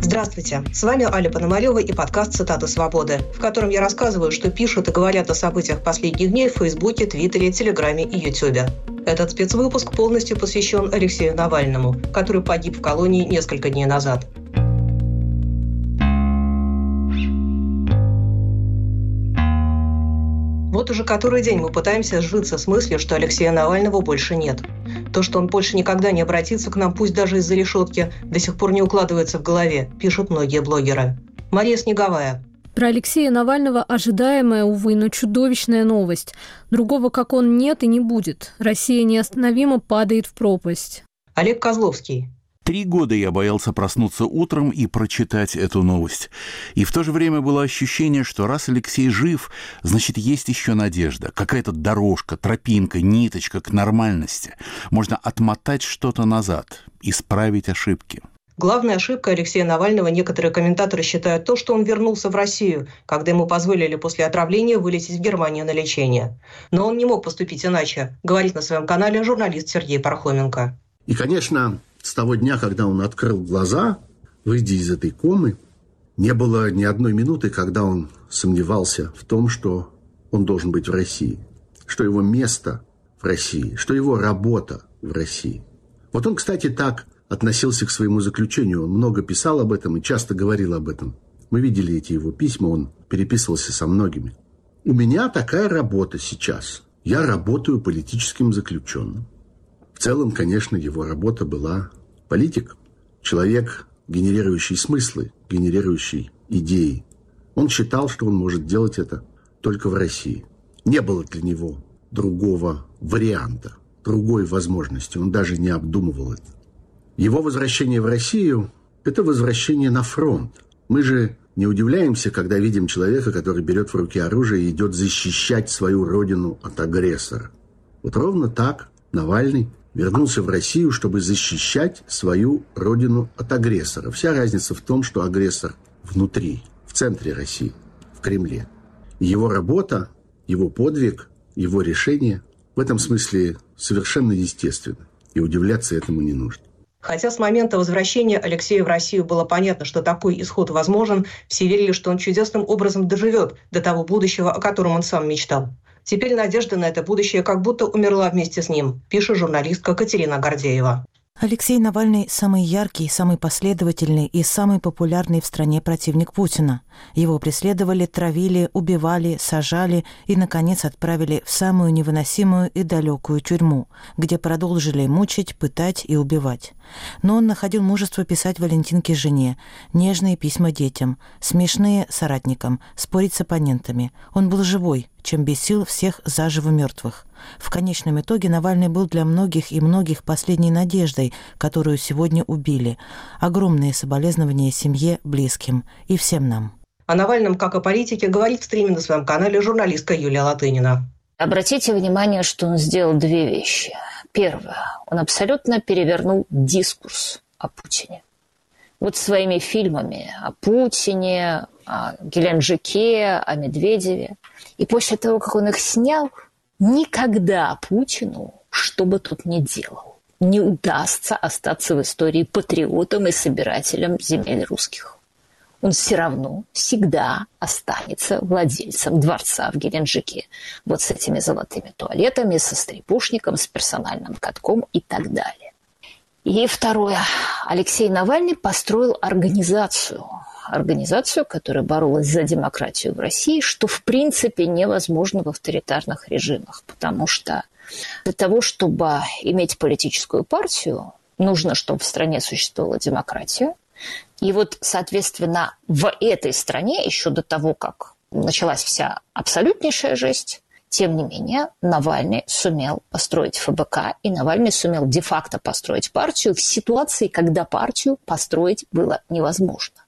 Здравствуйте, с вами Аля Пономарева и подкаст «Цитаты свободы», в котором я рассказываю, что пишут и говорят о событиях последних дней в Фейсбуке, Твиттере, Телеграме и Ютубе. Этот спецвыпуск полностью посвящен Алексею Навальному, который погиб в колонии несколько дней назад. Вот уже который день мы пытаемся сжиться с мыслью, что Алексея Навального больше нет. То, что он больше никогда не обратится к нам, пусть даже из-за решетки, до сих пор не укладывается в голове, пишут многие блогеры. Мария Снеговая. Про Алексея Навального ожидаемая, увы, но чудовищная новость. Другого, как он, нет и не будет. Россия неостановимо падает в пропасть. Олег Козловский. Три года я боялся проснуться утром и прочитать эту новость. И в то же время было ощущение, что раз Алексей жив, значит, есть еще надежда. Какая-то дорожка, тропинка, ниточка к нормальности. Можно отмотать что-то назад, исправить ошибки. Главная ошибка Алексея Навального некоторые комментаторы считают то, что он вернулся в Россию, когда ему позволили после отравления вылететь в Германию на лечение. Но он не мог поступить иначе, говорит на своем канале журналист Сергей Пархоменко. И, конечно, с того дня, когда он открыл глаза, выйдя из этой комы, не было ни одной минуты, когда он сомневался в том, что он должен быть в России, что его место в России, что его работа в России. Вот он, кстати, так относился к своему заключению. Он много писал об этом и часто говорил об этом. Мы видели эти его письма, он переписывался со многими. У меня такая работа сейчас. Я работаю политическим заключенным. В целом, конечно, его работа была политик, человек, генерирующий смыслы, генерирующий идеи. Он считал, что он может делать это только в России. Не было для него другого варианта, другой возможности. Он даже не обдумывал это. Его возвращение в Россию – это возвращение на фронт. Мы же не удивляемся, когда видим человека, который берет в руки оружие и идет защищать свою родину от агрессора. Вот ровно так Навальный вернулся в Россию, чтобы защищать свою родину от агрессора. Вся разница в том, что агрессор внутри, в центре России, в Кремле. его работа, его подвиг, его решение в этом смысле совершенно естественно. И удивляться этому не нужно. Хотя с момента возвращения Алексея в Россию было понятно, что такой исход возможен, все верили, что он чудесным образом доживет до того будущего, о котором он сам мечтал. Теперь надежда на это будущее как будто умерла вместе с ним, пишет журналистка Катерина Гордеева. Алексей Навальный – самый яркий, самый последовательный и самый популярный в стране противник Путина. Его преследовали, травили, убивали, сажали и, наконец, отправили в самую невыносимую и далекую тюрьму, где продолжили мучить, пытать и убивать. Но он находил мужество писать Валентинке жене, нежные письма детям, смешные соратникам, спорить с оппонентами. Он был живой, чем бесил всех заживо мертвых. В конечном итоге Навальный был для многих и многих последней надеждой, которую сегодня убили. Огромные соболезнования семье, близким и всем нам. О Навальном, как о политике, говорит в стриме на своем канале журналистка Юлия Латынина. Обратите внимание, что он сделал две вещи. Первое. Он абсолютно перевернул дискурс о Путине. Вот своими фильмами о Путине, о Геленджике, о Медведеве. И после того, как он их снял, никогда Путину, что бы тут ни делал, не удастся остаться в истории патриотом и собирателем земель русских. Он все равно всегда останется владельцем дворца в Геленджике. Вот с этими золотыми туалетами, со стрепушником, с персональным катком и так далее. И второе. Алексей Навальный построил организацию, организацию, которая боролась за демократию в России, что в принципе невозможно в авторитарных режимах, потому что для того, чтобы иметь политическую партию, нужно, чтобы в стране существовала демократия. И вот, соответственно, в этой стране, еще до того, как началась вся абсолютнейшая жесть, тем не менее, Навальный сумел построить ФБК, и Навальный сумел де-факто построить партию в ситуации, когда партию построить было невозможно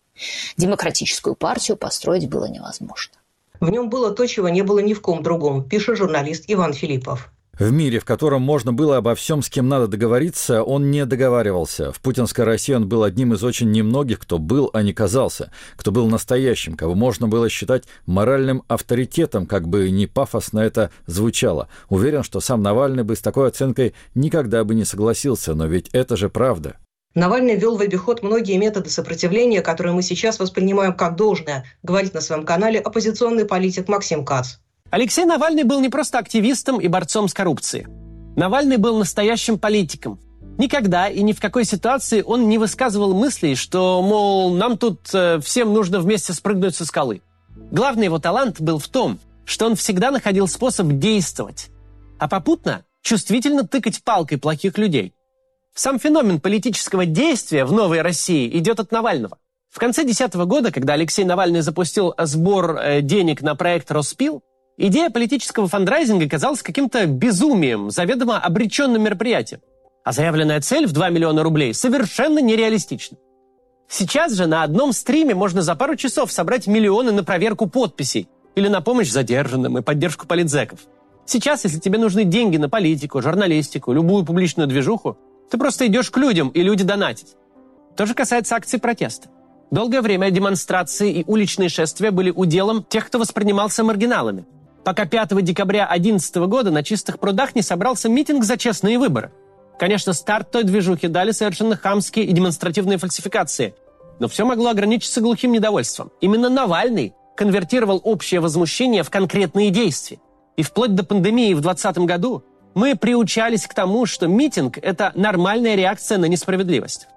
демократическую партию построить было невозможно. В нем было то, чего не было ни в ком другом, пишет журналист Иван Филиппов. В мире, в котором можно было обо всем, с кем надо договориться, он не договаривался. В путинской России он был одним из очень немногих, кто был, а не казался, кто был настоящим, кого можно было считать моральным авторитетом, как бы не пафосно это звучало. Уверен, что сам Навальный бы с такой оценкой никогда бы не согласился, но ведь это же правда. Навальный ввел в обиход многие методы сопротивления, которые мы сейчас воспринимаем как должное, говорит на своем канале оппозиционный политик Максим Кац. Алексей Навальный был не просто активистом и борцом с коррупцией. Навальный был настоящим политиком. Никогда и ни в какой ситуации он не высказывал мыслей, что, мол, нам тут э, всем нужно вместе спрыгнуть со скалы. Главный его талант был в том, что он всегда находил способ действовать, а попутно чувствительно тыкать палкой плохих людей. Сам феномен политического действия в новой России идет от Навального. В конце 2010 года, когда Алексей Навальный запустил сбор э, денег на проект «Роспил», Идея политического фандрайзинга казалась каким-то безумием, заведомо обреченным мероприятием. А заявленная цель в 2 миллиона рублей совершенно нереалистична. Сейчас же на одном стриме можно за пару часов собрать миллионы на проверку подписей или на помощь задержанным и поддержку политзеков. Сейчас, если тебе нужны деньги на политику, журналистику, любую публичную движуху, ты просто идешь к людям, и люди донатят. То же касается акций протеста. Долгое время демонстрации и уличные шествия были уделом тех, кто воспринимался маргиналами – пока 5 декабря 2011 года на чистых прудах не собрался митинг за честные выборы. Конечно, старт той движухи дали совершенно хамские и демонстративные фальсификации. Но все могло ограничиться глухим недовольством. Именно Навальный конвертировал общее возмущение в конкретные действия. И вплоть до пандемии в 2020 году мы приучались к тому, что митинг – это нормальная реакция на несправедливость.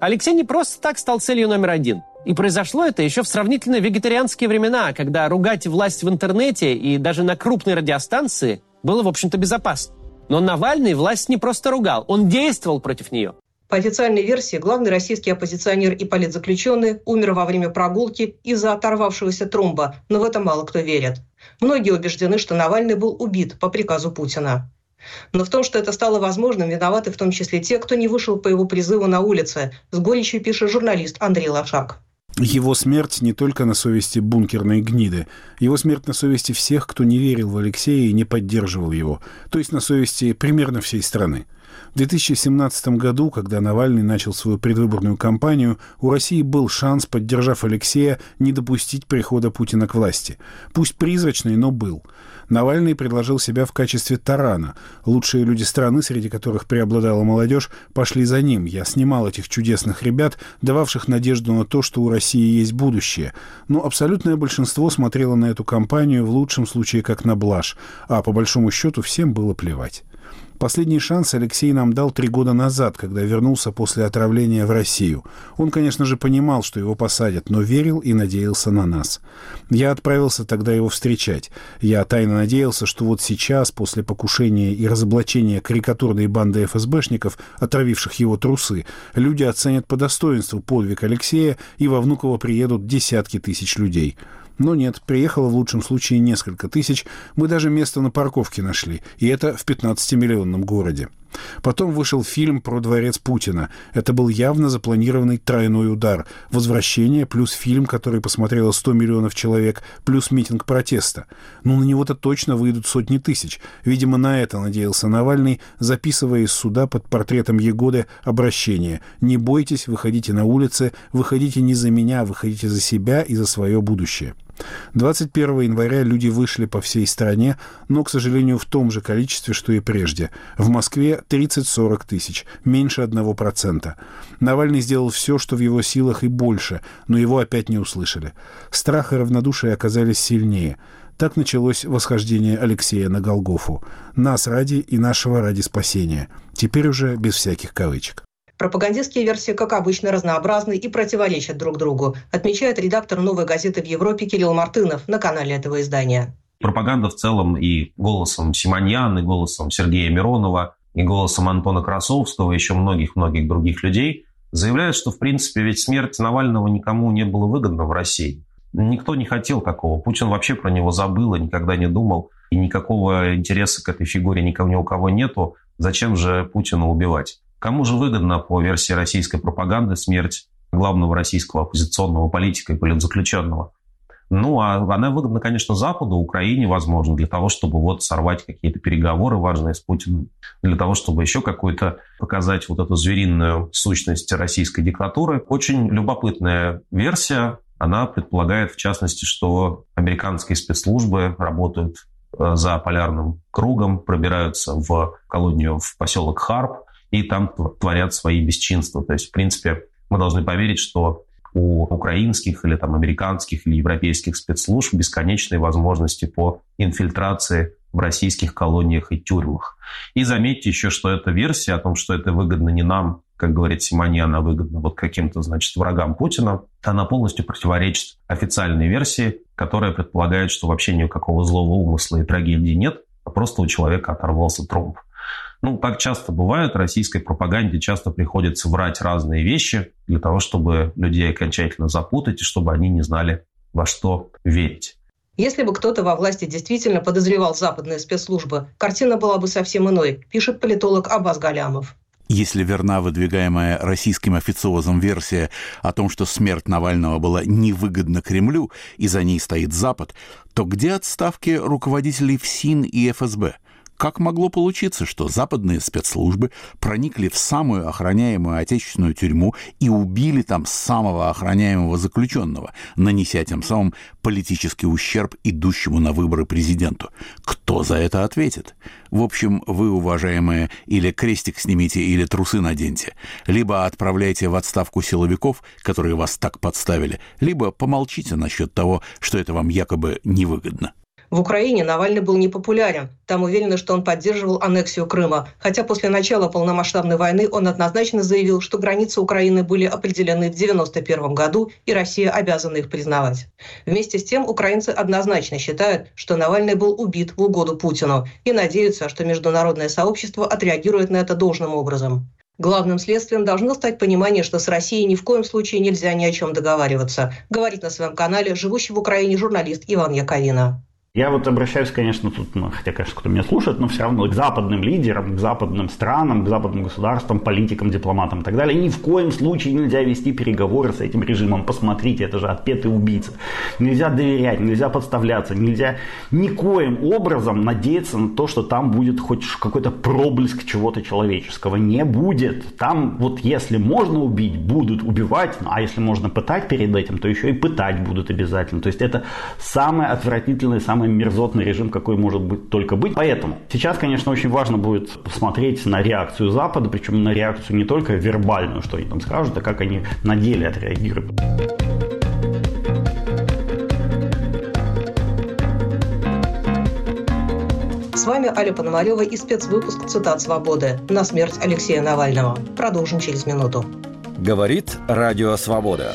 Алексей не просто так стал целью номер один – и произошло это еще в сравнительно вегетарианские времена, когда ругать власть в интернете и даже на крупной радиостанции было, в общем-то, безопасно. Но Навальный власть не просто ругал, он действовал против нее. По официальной версии, главный российский оппозиционер и политзаключенный умер во время прогулки из-за оторвавшегося тромба, но в это мало кто верит. Многие убеждены, что Навальный был убит по приказу Путина. Но в том, что это стало возможным, виноваты в том числе те, кто не вышел по его призыву на улице, с горечью пишет журналист Андрей Лошак. Его смерть не только на совести бункерной гниды, его смерть на совести всех, кто не верил в Алексея и не поддерживал его, то есть на совести примерно всей страны. В 2017 году, когда Навальный начал свою предвыборную кампанию, у России был шанс, поддержав Алексея, не допустить прихода Путина к власти. Пусть призрачный, но был. Навальный предложил себя в качестве тарана. Лучшие люди страны, среди которых преобладала молодежь, пошли за ним. Я снимал этих чудесных ребят, дававших надежду на то, что у России есть будущее. Но абсолютное большинство смотрело на эту кампанию в лучшем случае как на блажь, а по большому счету всем было плевать. Последний шанс Алексей нам дал три года назад, когда вернулся после отравления в Россию. Он, конечно же, понимал, что его посадят, но верил и надеялся на нас. Я отправился тогда его встречать. Я тайно надеялся, что вот сейчас, после покушения и разоблачения карикатурной банды ФСБшников, отравивших его трусы, люди оценят по достоинству подвиг Алексея, и во Внуково приедут десятки тысяч людей. Но нет, приехало в лучшем случае несколько тысяч, мы даже место на парковке нашли, и это в 15-миллионном городе. Потом вышел фильм про дворец Путина. Это был явно запланированный тройной удар. Возвращение плюс фильм, который посмотрело 100 миллионов человек, плюс митинг протеста. Ну, на него-то точно выйдут сотни тысяч. Видимо, на это надеялся Навальный, записывая из суда под портретом Егоды обращение. «Не бойтесь, выходите на улицы, выходите не за меня, выходите за себя и за свое будущее». 21 января люди вышли по всей стране, но, к сожалению, в том же количестве, что и прежде. В Москве 30-40 тысяч, меньше 1%. Навальный сделал все, что в его силах и больше, но его опять не услышали. Страх и равнодушие оказались сильнее. Так началось восхождение Алексея на Голгофу. Нас ради и нашего ради спасения. Теперь уже без всяких кавычек. Пропагандистские версии, как обычно, разнообразны и противоречат друг другу, отмечает редактор «Новой газеты в Европе» Кирилл Мартынов на канале этого издания. Пропаганда в целом и голосом Симоньян, и голосом Сергея Миронова, и голосом Антона Красовского, и еще многих-многих других людей заявляет, что, в принципе, ведь смерть Навального никому не было выгодна в России. Никто не хотел такого. Путин вообще про него забыл и никогда не думал. И никакого интереса к этой фигуре ни у кого нету. Зачем же Путина убивать? Кому же выгодна по версии российской пропаганды смерть главного российского оппозиционного политика и политзаключенного? Ну, а она выгодна, конечно, Западу, Украине, возможно, для того, чтобы вот сорвать какие-то переговоры важные с Путиным, для того, чтобы еще какую-то показать вот эту звериную сущность российской диктатуры. Очень любопытная версия. Она предполагает, в частности, что американские спецслужбы работают э, за полярным кругом, пробираются в колонию в поселок Харп и там творят свои бесчинства. То есть, в принципе, мы должны поверить, что у украинских или там американских или европейских спецслужб бесконечные возможности по инфильтрации в российских колониях и тюрьмах. И заметьте еще, что эта версия о том, что это выгодно не нам, как говорит Симоньян, а выгодно вот каким-то, значит, врагам Путина, она полностью противоречит официальной версии, которая предполагает, что вообще никакого злого умысла и трагедии нет, а просто у человека оторвался тромб. Ну, так часто бывает, российской пропаганде часто приходится врать разные вещи для того, чтобы людей окончательно запутать и чтобы они не знали, во что верить. Если бы кто-то во власти действительно подозревал западные спецслужбы, картина была бы совсем иной, пишет политолог Абаз Галямов. Если верна выдвигаемая российским официозом версия о том, что смерть Навального была невыгодна Кремлю и за ней стоит Запад, то где отставки руководителей ФСИН и ФСБ? Как могло получиться, что западные спецслужбы проникли в самую охраняемую отечественную тюрьму и убили там самого охраняемого заключенного, нанеся тем самым политический ущерб идущему на выборы президенту? Кто за это ответит? В общем, вы, уважаемые, или крестик снимите, или трусы наденьте. Либо отправляйте в отставку силовиков, которые вас так подставили, либо помолчите насчет того, что это вам якобы невыгодно. В Украине Навальный был непопулярен. Там уверены, что он поддерживал аннексию Крыма. Хотя после начала полномасштабной войны он однозначно заявил, что границы Украины были определены в 1991 году, и Россия обязана их признавать. Вместе с тем, украинцы однозначно считают, что Навальный был убит в угоду Путину и надеются, что международное сообщество отреагирует на это должным образом. Главным следствием должно стать понимание, что с Россией ни в коем случае нельзя ни о чем договариваться, говорит на своем канале живущий в Украине журналист Иван Яковина. Я вот обращаюсь, конечно, тут, ну, хотя, конечно, кто меня слушает, но все равно к западным лидерам, к западным странам, к западным государствам, политикам, дипломатам и так далее. Ни в коем случае нельзя вести переговоры с этим режимом. Посмотрите, это же отпетый убийца. Нельзя доверять, нельзя подставляться, нельзя никоим образом надеяться на то, что там будет хоть какой-то проблеск чего-то человеческого. Не будет. Там вот если можно убить, будут убивать, ну, а если можно пытать перед этим, то еще и пытать будут обязательно. То есть это самое отвратительное, самое самый мерзотный режим, какой может быть, только быть. Поэтому сейчас, конечно, очень важно будет посмотреть на реакцию Запада, причем на реакцию не только вербальную, что они там скажут, а как они на деле отреагируют. С вами Аля Пономарева и спецвыпуск «Цитат свободы» на смерть Алексея Навального. Продолжим через минуту. Говорит Радио Свобода.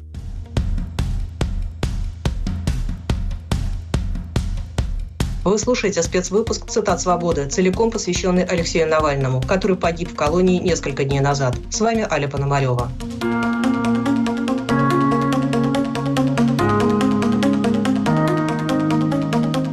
Вы слушаете спецвыпуск «Цитат свободы», целиком посвященный Алексею Навальному, который погиб в колонии несколько дней назад. С вами Аля Пономарева.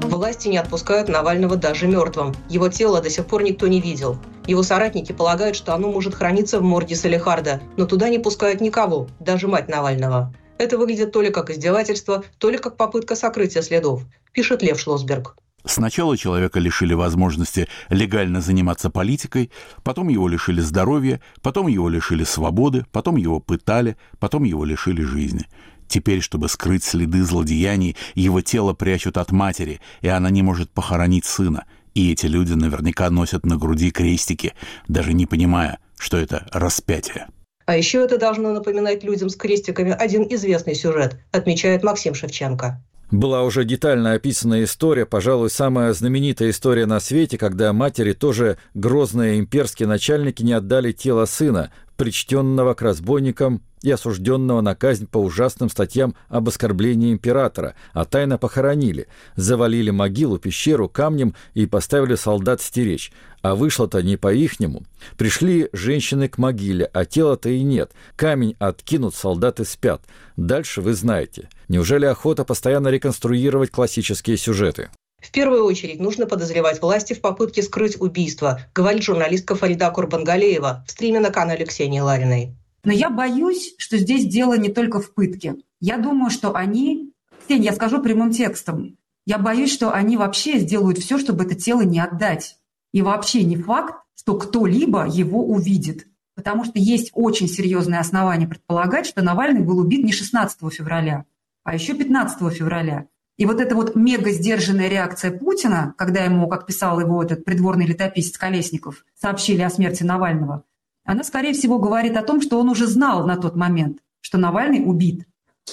Власти не отпускают Навального даже мертвым. Его тело до сих пор никто не видел. Его соратники полагают, что оно может храниться в морге Салихарда, но туда не пускают никого, даже мать Навального. Это выглядит то ли как издевательство, то ли как попытка сокрытия следов, пишет Лев Шлосберг. Сначала человека лишили возможности легально заниматься политикой, потом его лишили здоровья, потом его лишили свободы, потом его пытали, потом его лишили жизни. Теперь, чтобы скрыть следы злодеяний, его тело прячут от матери, и она не может похоронить сына. И эти люди наверняка носят на груди крестики, даже не понимая, что это распятие. А еще это должно напоминать людям с крестиками один известный сюжет, отмечает Максим Шевченко. Была уже детально описана история, пожалуй, самая знаменитая история на свете, когда матери, тоже грозные имперские начальники, не отдали тело сына, причтенного к разбойникам и осужденного на казнь по ужасным статьям об оскорблении императора, а тайно похоронили, завалили могилу, пещеру камнем и поставили солдат стеречь. А вышло-то не по-ихнему. Пришли женщины к могиле, а тела-то и нет. Камень откинут, солдаты спят. Дальше вы знаете. Неужели охота постоянно реконструировать классические сюжеты? В первую очередь нужно подозревать власти в попытке скрыть убийство, говорит журналистка Фарида Курбангалеева в стриме на канале Ксении Лариной. Но я боюсь, что здесь дело не только в пытке. Я думаю, что они... Ксения, я скажу прямым текстом. Я боюсь, что они вообще сделают все, чтобы это тело не отдать. И вообще не факт, что кто-либо его увидит. Потому что есть очень серьезные основания предполагать, что Навальный был убит не 16 февраля, а еще 15 февраля. И вот эта вот мега сдержанная реакция Путина, когда ему, как писал его этот придворный летописец Колесников, сообщили о смерти Навального, она, скорее всего, говорит о том, что он уже знал на тот момент, что Навальный убит.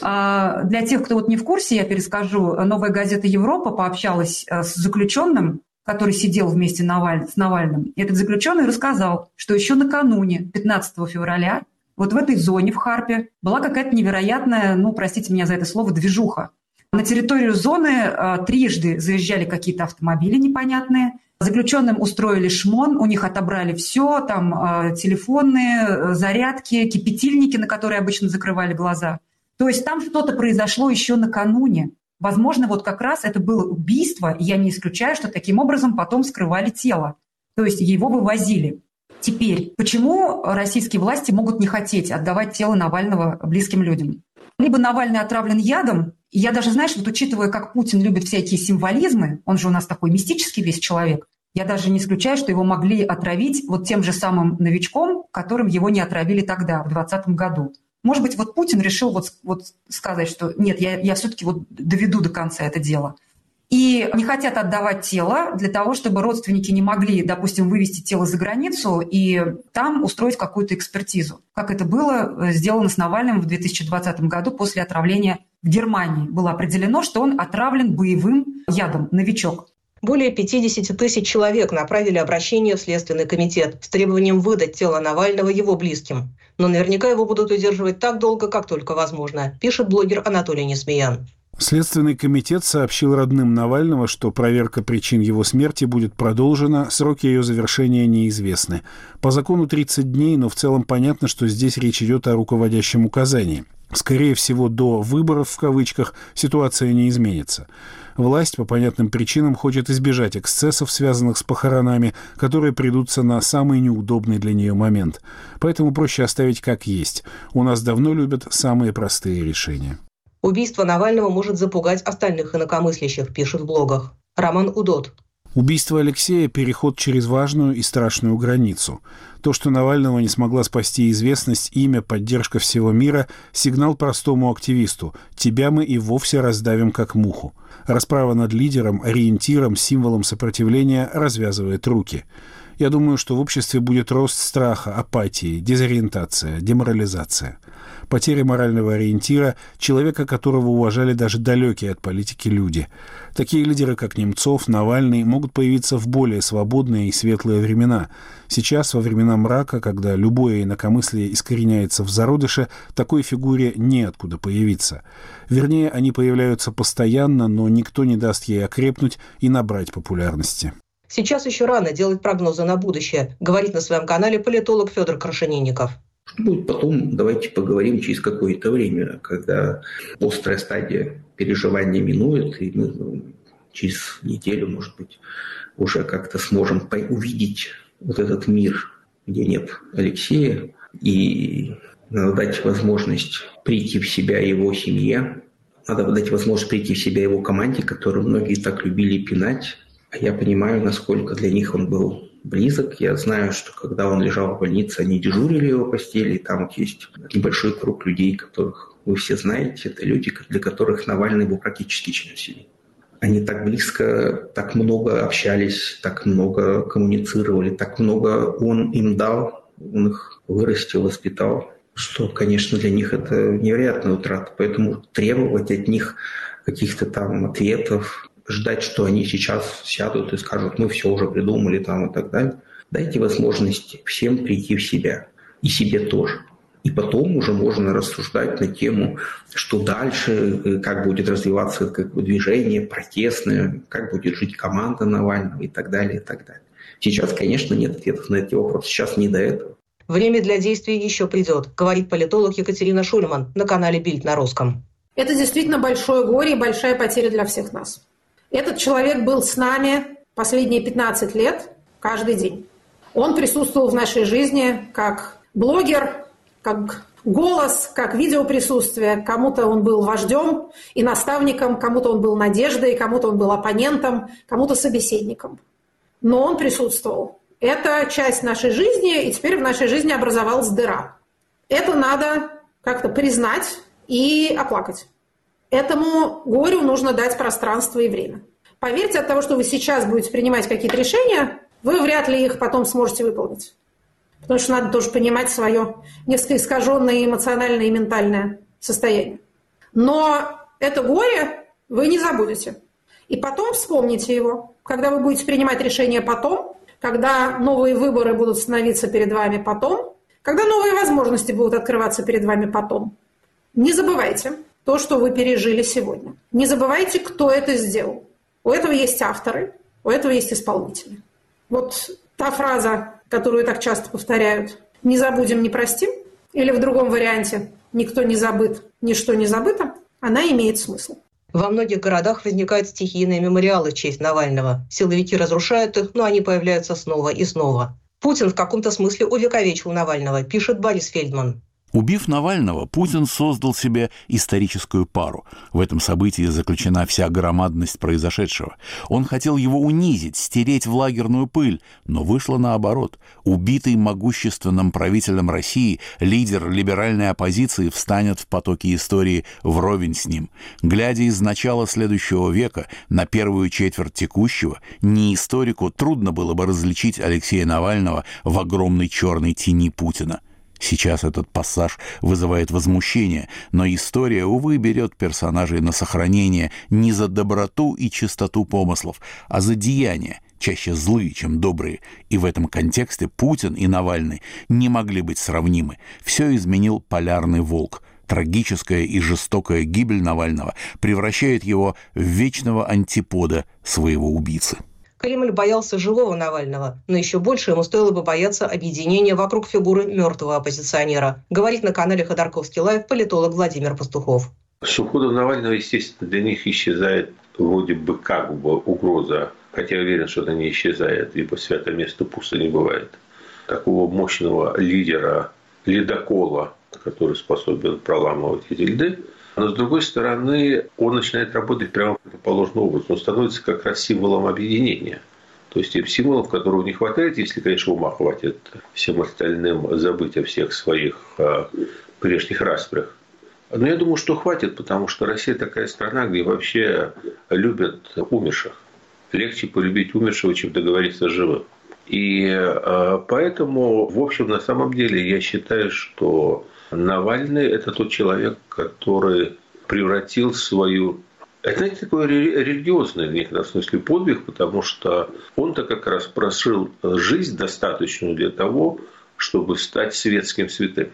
А для тех, кто вот не в курсе, я перескажу, новая газета «Европа» пообщалась э, с заключенным, который сидел вместе с Навальным. И этот заключенный рассказал, что еще накануне, 15 февраля, вот в этой зоне в Харпе была какая-то невероятная, ну, простите меня за это слово, движуха. На территорию зоны э, трижды заезжали какие-то автомобили непонятные. Заключенным устроили шмон, у них отобрали все, там э, телефоны, э, зарядки, кипятильники, на которые обычно закрывали глаза. То есть там что-то произошло еще накануне. Возможно, вот как раз это было убийство, и я не исключаю, что таким образом потом скрывали тело. То есть его вывозили. Теперь, почему российские власти могут не хотеть отдавать тело Навального близким людям? Либо Навальный отравлен ядом, я даже, знаешь, вот учитывая, как Путин любит всякие символизмы, он же у нас такой мистический весь человек, я даже не исключаю, что его могли отравить вот тем же самым новичком, которым его не отравили тогда, в 2020 году. Может быть, вот Путин решил вот, вот сказать, что нет, я, я все-таки вот доведу до конца это дело и не хотят отдавать тело для того, чтобы родственники не могли, допустим, вывести тело за границу и там устроить какую-то экспертизу, как это было э, сделано с Навальным в 2020 году после отравления в Германии. Было определено, что он отравлен боевым ядом, новичок. Более 50 тысяч человек направили обращение в Следственный комитет с требованием выдать тело Навального его близким. Но наверняка его будут удерживать так долго, как только возможно, пишет блогер Анатолий Несмеян. Следственный комитет сообщил родным Навального, что проверка причин его смерти будет продолжена, сроки ее завершения неизвестны. По закону 30 дней, но в целом понятно, что здесь речь идет о руководящем указании. Скорее всего, до «выборов» в кавычках ситуация не изменится. Власть по понятным причинам хочет избежать эксцессов, связанных с похоронами, которые придутся на самый неудобный для нее момент. Поэтому проще оставить как есть. У нас давно любят самые простые решения. Убийство Навального может запугать остальных инакомыслящих, пишут в блогах. Роман Удот. Убийство Алексея – переход через важную и страшную границу. То, что Навального не смогла спасти известность, имя, поддержка всего мира – сигнал простому активисту. Тебя мы и вовсе раздавим как муху. Расправа над лидером, ориентиром, символом сопротивления развязывает руки. Я думаю, что в обществе будет рост страха, апатии, дезориентация, деморализация – потеря морального ориентира, человека, которого уважали даже далекие от политики люди. Такие лидеры, как Немцов, Навальный, могут появиться в более свободные и светлые времена. Сейчас, во времена мрака, когда любое инакомыслие искореняется в зародыше, такой фигуре неоткуда появиться. Вернее, они появляются постоянно, но никто не даст ей окрепнуть и набрать популярности. Сейчас еще рано делать прогнозы на будущее, говорит на своем канале политолог Федор Крашенинников. Что будет потом, давайте поговорим через какое-то время, когда острая стадия переживания минует, и мы ну, через неделю, может быть, уже как-то сможем увидеть вот этот мир, где нет Алексея, и надо дать возможность прийти в себя его семье, надо дать возможность прийти в себя его команде, которую многие так любили пинать. А я понимаю, насколько для них он был близок. Я знаю, что когда он лежал в больнице, они дежурили его постели, там есть небольшой круг людей, которых вы все знаете. Это люди, для которых Навальный был практически член семьи. Они так близко, так много общались, так много коммуницировали, так много он им дал, он их вырастил, воспитал, что, конечно, для них это невероятная утрата. Поэтому требовать от них каких-то там ответов, ждать, что они сейчас сядут и скажут, мы все уже придумали там и так далее. Дайте возможность всем прийти в себя. и себе тоже. И потом уже можно рассуждать на тему, что дальше, э, как будет развиваться как бы, движение протестное, как будет жить команда Навального и так далее, и так далее. Сейчас, конечно, нет ответов на эти вопросы. Сейчас не до этого. Время для действий еще придет, говорит политолог Екатерина Шульман на канале Бильд на русском. Это действительно большое горе и большая потеря для всех нас. Этот человек был с нами последние 15 лет каждый день. Он присутствовал в нашей жизни как блогер, как голос, как видеоприсутствие. Кому-то он был вождем и наставником, кому-то он был надеждой, кому-то он был оппонентом, кому-то собеседником. Но он присутствовал. Это часть нашей жизни, и теперь в нашей жизни образовалась дыра. Это надо как-то признать и оплакать. Этому горю нужно дать пространство и время. Поверьте, от того, что вы сейчас будете принимать какие-то решения, вы вряд ли их потом сможете выполнить. Потому что надо тоже понимать свое несколько искаженное эмоциональное и ментальное состояние. Но это горе вы не забудете. И потом вспомните его, когда вы будете принимать решения потом, когда новые выборы будут становиться перед вами потом, когда новые возможности будут открываться перед вами потом. Не забывайте то, что вы пережили сегодня. Не забывайте, кто это сделал. У этого есть авторы, у этого есть исполнители. Вот та фраза которую так часто повторяют, «не забудем, не простим», или в другом варианте «никто не забыт, ничто не забыто», она имеет смысл. Во многих городах возникают стихийные мемориалы в честь Навального. Силовики разрушают их, но они появляются снова и снова. Путин в каком-то смысле увековечил Навального, пишет Борис Фельдман. Убив Навального, Путин создал себе историческую пару. В этом событии заключена вся громадность произошедшего. Он хотел его унизить, стереть в лагерную пыль, но вышло наоборот. Убитый могущественным правителем России, лидер либеральной оппозиции встанет в потоке истории вровень с ним. Глядя из начала следующего века на первую четверть текущего, не историку трудно было бы различить Алексея Навального в огромной черной тени Путина. Сейчас этот пассаж вызывает возмущение, но история, увы, берет персонажей на сохранение не за доброту и чистоту помыслов, а за деяния, чаще злые, чем добрые. И в этом контексте Путин и Навальный не могли быть сравнимы. Все изменил полярный волк. Трагическая и жестокая гибель Навального превращает его в вечного антипода своего убийцы. Кремль боялся живого Навального, но еще больше ему стоило бы бояться объединения вокруг фигуры мертвого оппозиционера, говорит на канале Ходорковский Live политолог Владимир Пастухов. С уходом Навального, естественно, для них исчезает вроде бы как бы угроза, хотя я уверен, что она не исчезает, ибо святое место пусто не бывает. Такого мощного лидера, ледокола, который способен проламывать эти льды, но, с другой стороны, он начинает работать прямо противоположным образом. Он становится как раз символом объединения. То есть тем символов, которого не хватает, если, конечно, ума хватит всем остальным забыть о всех своих а, прежних распрях. Но я думаю, что хватит, потому что Россия такая страна, где вообще любят умерших. Легче полюбить умершего, чем договориться с живым. И а, поэтому, в общем, на самом деле, я считаю, что Навальный – это тот человек, который превратил свою это, знаете, такой религиозный в некотором смысле подвиг, потому что он-то как раз прожил жизнь достаточную для того, чтобы стать светским святым.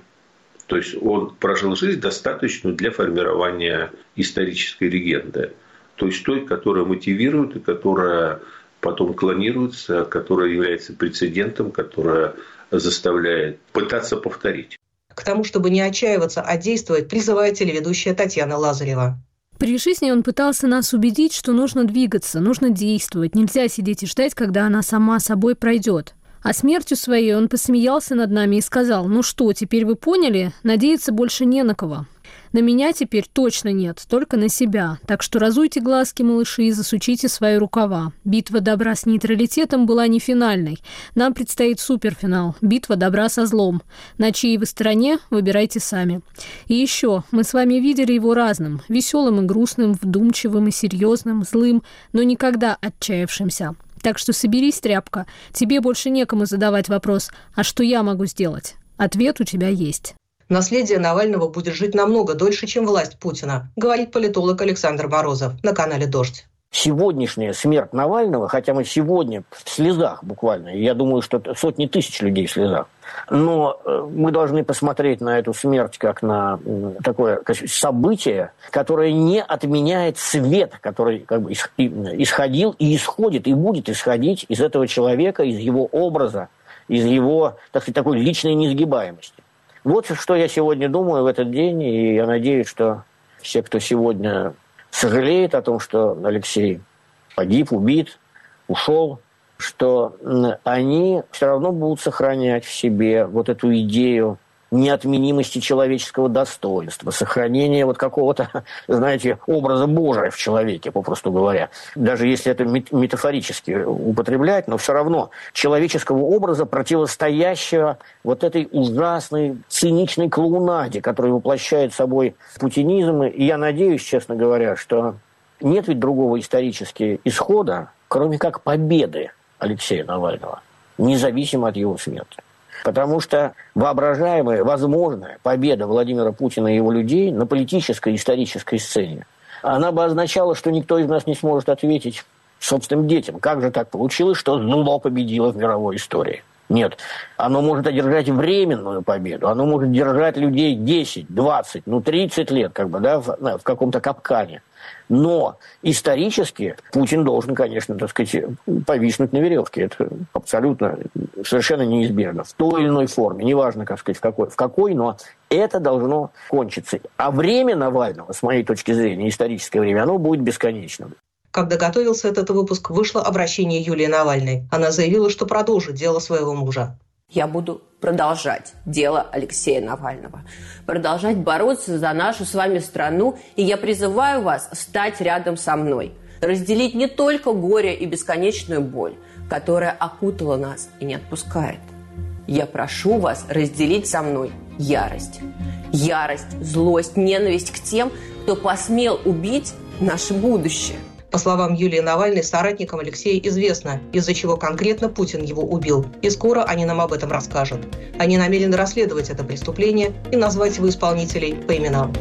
То есть он прожил жизнь достаточную для формирования исторической легенды. То есть той, которая мотивирует и которая потом клонируется, которая является прецедентом, которая заставляет пытаться повторить. К тому, чтобы не отчаиваться, а действовать, призывает телеведущая Татьяна Лазарева. При жизни он пытался нас убедить, что нужно двигаться, нужно действовать, нельзя сидеть и ждать, когда она сама собой пройдет. А смертью своей он посмеялся над нами и сказал, ну что, теперь вы поняли, надеяться больше не на кого. На меня теперь точно нет, только на себя. Так что разуйте глазки, малыши, и засучите свои рукава. Битва добра с нейтралитетом была не финальной. Нам предстоит суперфинал. Битва добра со злом. На чьей вы стороне, выбирайте сами. И еще, мы с вами видели его разным. Веселым и грустным, вдумчивым и серьезным, злым, но никогда отчаявшимся. Так что соберись, тряпка. Тебе больше некому задавать вопрос «А что я могу сделать?» Ответ у тебя есть. Наследие Навального будет жить намного дольше, чем власть Путина, говорит политолог Александр Морозов на канале «Дождь». сегодняшняя смерть Навального, хотя мы сегодня в слезах буквально, я думаю, что сотни тысяч людей в слезах, но э, мы должны посмотреть на эту смерть как на такое событие, которое не отменяет свет, который как бы исходил и исходит, и будет исходить из этого человека, из его образа, из его, так сказать, такой личной несгибаемости. Вот что я сегодня думаю в этот день, и я надеюсь, что все, кто сегодня сожалеет о том, что Алексей погиб, убит, ушел, что они все равно будут сохранять в себе вот эту идею неотменимости человеческого достоинства, сохранения вот какого-то, знаете, образа Божия в человеке, попросту говоря. Даже если это метафорически употреблять, но все равно человеческого образа, противостоящего вот этой ужасной, циничной клоунаде, которая воплощает собой путинизм. И я надеюсь, честно говоря, что нет ведь другого исторического исхода, кроме как победы Алексея Навального, независимо от его смерти. Потому что воображаемая, возможная победа Владимира Путина и его людей на политической исторической сцене, она бы означала, что никто из нас не сможет ответить собственным детям. Как же так получилось, что зло победило в мировой истории? Нет, оно может одержать временную победу, оно может держать людей 10, 20, ну 30 лет, как бы, да, в, в каком-то капкане. Но исторически Путин должен, конечно, так сказать, повиснуть на веревке. Это абсолютно, совершенно неизбежно. В той или иной форме. Неважно, как сказать, в какой, в какой, но это должно кончиться. А время Навального, с моей точки зрения, историческое время, оно будет бесконечным. Когда готовился этот выпуск, вышло обращение Юлии Навальной. Она заявила, что продолжит дело своего мужа. Я буду продолжать дело Алексея Навального, продолжать бороться за нашу с вами страну, и я призываю вас стать рядом со мной, разделить не только горе и бесконечную боль, которая окутала нас и не отпускает. Я прошу вас разделить со мной ярость. Ярость, злость, ненависть к тем, кто посмел убить наше будущее. По словам Юлии Навальной, соратникам Алексея известно, из-за чего конкретно Путин его убил. И скоро они нам об этом расскажут. Они намерены расследовать это преступление и назвать его исполнителей по именам.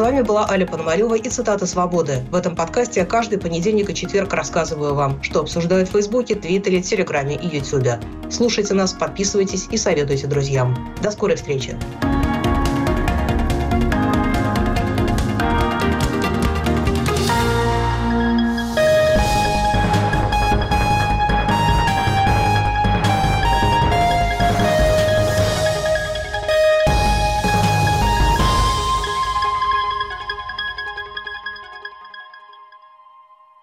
С вами была Аля Пономарева и цитата «Свободы». В этом подкасте я каждый понедельник и четверг рассказываю вам, что обсуждают в Фейсбуке, Твиттере, Телеграме и Ютубе. Слушайте нас, подписывайтесь и советуйте друзьям. До скорой встречи!